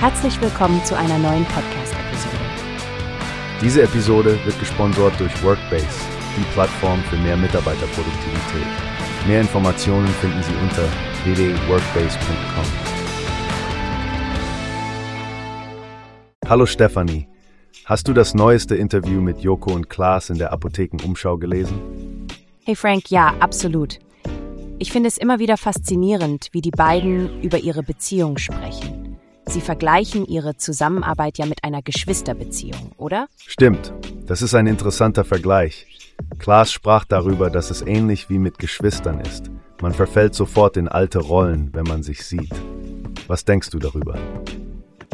Herzlich willkommen zu einer neuen Podcast-Episode. Diese Episode wird gesponsert durch Workbase, die Plattform für mehr Mitarbeiterproduktivität. Mehr Informationen finden Sie unter www.workbase.com. Hallo Stefanie, hast du das neueste Interview mit Joko und Klaas in der Apothekenumschau gelesen? Hey Frank, ja, absolut. Ich finde es immer wieder faszinierend, wie die beiden über ihre Beziehung sprechen. Sie vergleichen Ihre Zusammenarbeit ja mit einer Geschwisterbeziehung, oder? Stimmt. Das ist ein interessanter Vergleich. Klaas sprach darüber, dass es ähnlich wie mit Geschwistern ist. Man verfällt sofort in alte Rollen, wenn man sich sieht. Was denkst du darüber?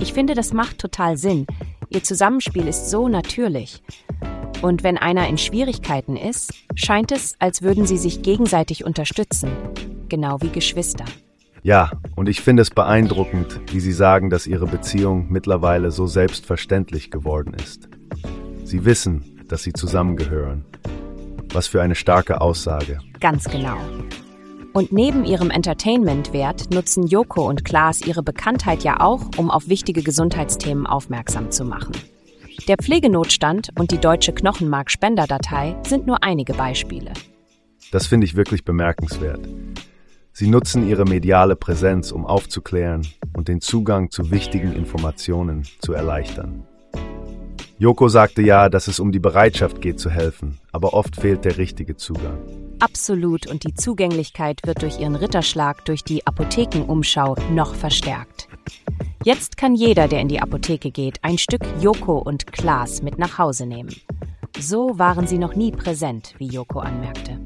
Ich finde, das macht total Sinn. Ihr Zusammenspiel ist so natürlich. Und wenn einer in Schwierigkeiten ist, scheint es, als würden sie sich gegenseitig unterstützen. Genau wie Geschwister. Ja, und ich finde es beeindruckend, wie Sie sagen, dass Ihre Beziehung mittlerweile so selbstverständlich geworden ist. Sie wissen, dass Sie zusammengehören. Was für eine starke Aussage. Ganz genau. Und neben ihrem Entertainment-Wert nutzen Joko und Klaas ihre Bekanntheit ja auch, um auf wichtige Gesundheitsthemen aufmerksam zu machen. Der Pflegenotstand und die deutsche Knochenmarkspenderdatei sind nur einige Beispiele. Das finde ich wirklich bemerkenswert. Sie nutzen ihre mediale Präsenz, um aufzuklären und den Zugang zu wichtigen Informationen zu erleichtern. Joko sagte ja, dass es um die Bereitschaft geht zu helfen, aber oft fehlt der richtige Zugang. Absolut, und die Zugänglichkeit wird durch ihren Ritterschlag durch die Apothekenumschau noch verstärkt. Jetzt kann jeder, der in die Apotheke geht, ein Stück Joko und Klaas mit nach Hause nehmen. So waren sie noch nie präsent, wie Joko anmerkte.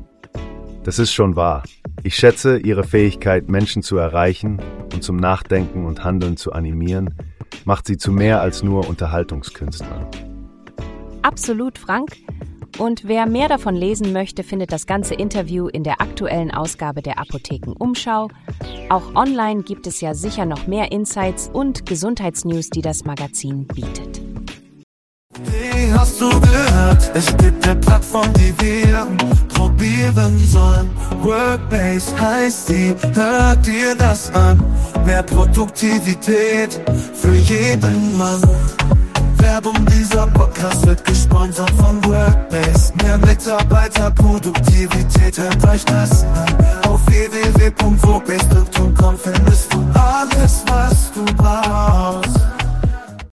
Das ist schon wahr. Ich schätze Ihre Fähigkeit, Menschen zu erreichen und zum Nachdenken und Handeln zu animieren, macht Sie zu mehr als nur Unterhaltungskünstlern. Absolut, Frank. Und wer mehr davon lesen möchte, findet das ganze Interview in der aktuellen Ausgabe der Apotheken Umschau. Auch online gibt es ja sicher noch mehr Insights und Gesundheitsnews, die das Magazin bietet. Wie hast du gehört? Es gibt eine Plattform, die wir probieren sollen. Workbase heißt die, hört dir das an. Mehr Produktivität für jeden Mann. Werbung dieser Podcast wird gesponsert von Workbase. Mehr Mitarbeiterproduktivität, hört euch das an.